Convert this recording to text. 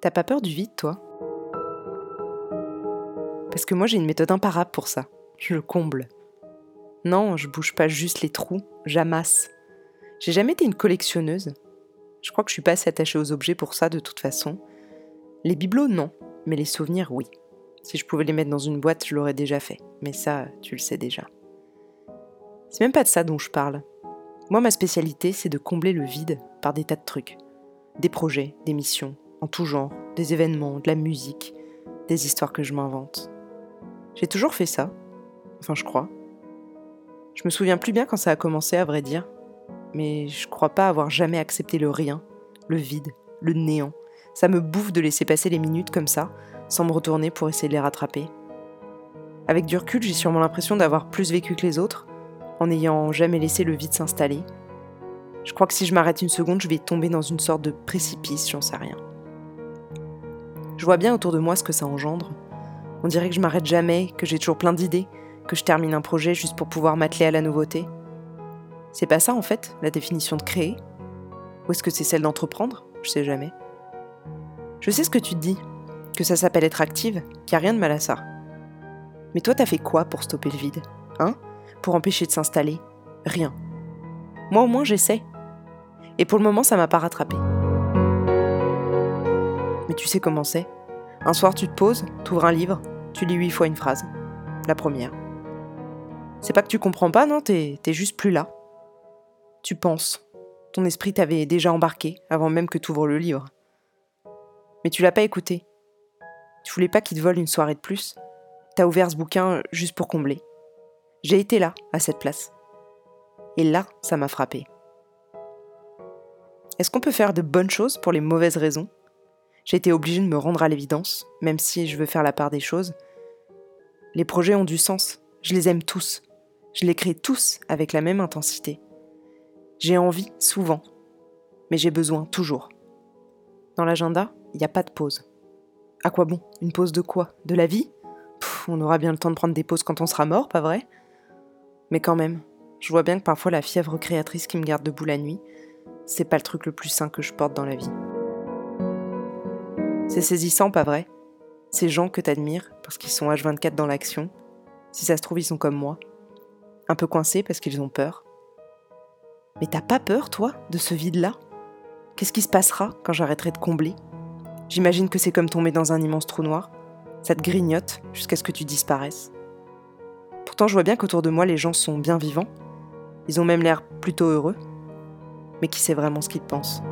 T'as pas peur du vide, toi? Parce que moi j'ai une méthode imparable pour ça. Je le comble. Non, je bouge pas juste les trous, j'amasse. J'ai jamais été une collectionneuse. Je crois que je suis pas assez attachée aux objets pour ça de toute façon. Les bibelots, non, mais les souvenirs, oui. Si je pouvais les mettre dans une boîte, je l'aurais déjà fait. Mais ça, tu le sais déjà. C'est même pas de ça dont je parle. Moi, ma spécialité, c'est de combler le vide par des tas de trucs. Des projets, des missions, en tout genre, des événements, de la musique, des histoires que je m'invente. J'ai toujours fait ça. Enfin, je crois. Je me souviens plus bien quand ça a commencé, à vrai dire. Mais je crois pas avoir jamais accepté le rien, le vide, le néant. Ça me bouffe de laisser passer les minutes comme ça, sans me retourner pour essayer de les rattraper. Avec du recul, j'ai sûrement l'impression d'avoir plus vécu que les autres, en n'ayant jamais laissé le vide s'installer. Je crois que si je m'arrête une seconde, je vais tomber dans une sorte de précipice, j'en sais rien. Je vois bien autour de moi ce que ça engendre. On dirait que je m'arrête jamais, que j'ai toujours plein d'idées, que je termine un projet juste pour pouvoir m'atteler à la nouveauté. C'est pas ça en fait, la définition de créer Ou est-ce que c'est celle d'entreprendre? Je sais jamais. Je sais ce que tu te dis, que ça s'appelle être active, qu'il n'y a rien de mal à ça. Mais toi, t'as fait quoi pour stopper le vide? Hein? Pour empêcher de s'installer? Rien. Moi au moins, j'essaie. Et pour le moment, ça m'a pas rattrapé. Mais tu sais comment c'est Un soir, tu te poses, t'ouvres un livre, tu lis huit fois une phrase. La première. C'est pas que tu comprends pas, non, t'es juste plus là. Tu penses. Ton esprit t'avait déjà embarqué avant même que tu ouvres le livre. Mais tu l'as pas écouté. Tu voulais pas qu'il te vole une soirée de plus. T'as ouvert ce bouquin juste pour combler. J'ai été là, à cette place. Et là, ça m'a frappé. Est-ce qu'on peut faire de bonnes choses pour les mauvaises raisons? J'ai obligée de me rendre à l'évidence, même si je veux faire la part des choses. Les projets ont du sens, je les aime tous. Je les crée tous avec la même intensité. J'ai envie souvent, mais j'ai besoin toujours. Dans l'agenda, il n'y a pas de pause. À quoi bon? Une pause de quoi? De la vie? On aura bien le temps de prendre des pauses quand on sera mort, pas vrai? Mais quand même, je vois bien que parfois la fièvre créatrice qui me garde debout la nuit, c'est pas le truc le plus sain que je porte dans la vie. C'est saisissant, pas vrai? Ces gens que t'admires parce qu'ils sont H24 dans l'action, si ça se trouve, ils sont comme moi. Un peu coincés parce qu'ils ont peur, mais t'as pas peur, toi, de ce vide-là? Qu'est-ce qui se passera quand j'arrêterai de combler? J'imagine que c'est comme tomber dans un immense trou noir. Ça te grignote jusqu'à ce que tu disparaisses. Pourtant, je vois bien qu'autour de moi, les gens sont bien vivants. Ils ont même l'air plutôt heureux. Mais qui sait vraiment ce qu'ils pensent?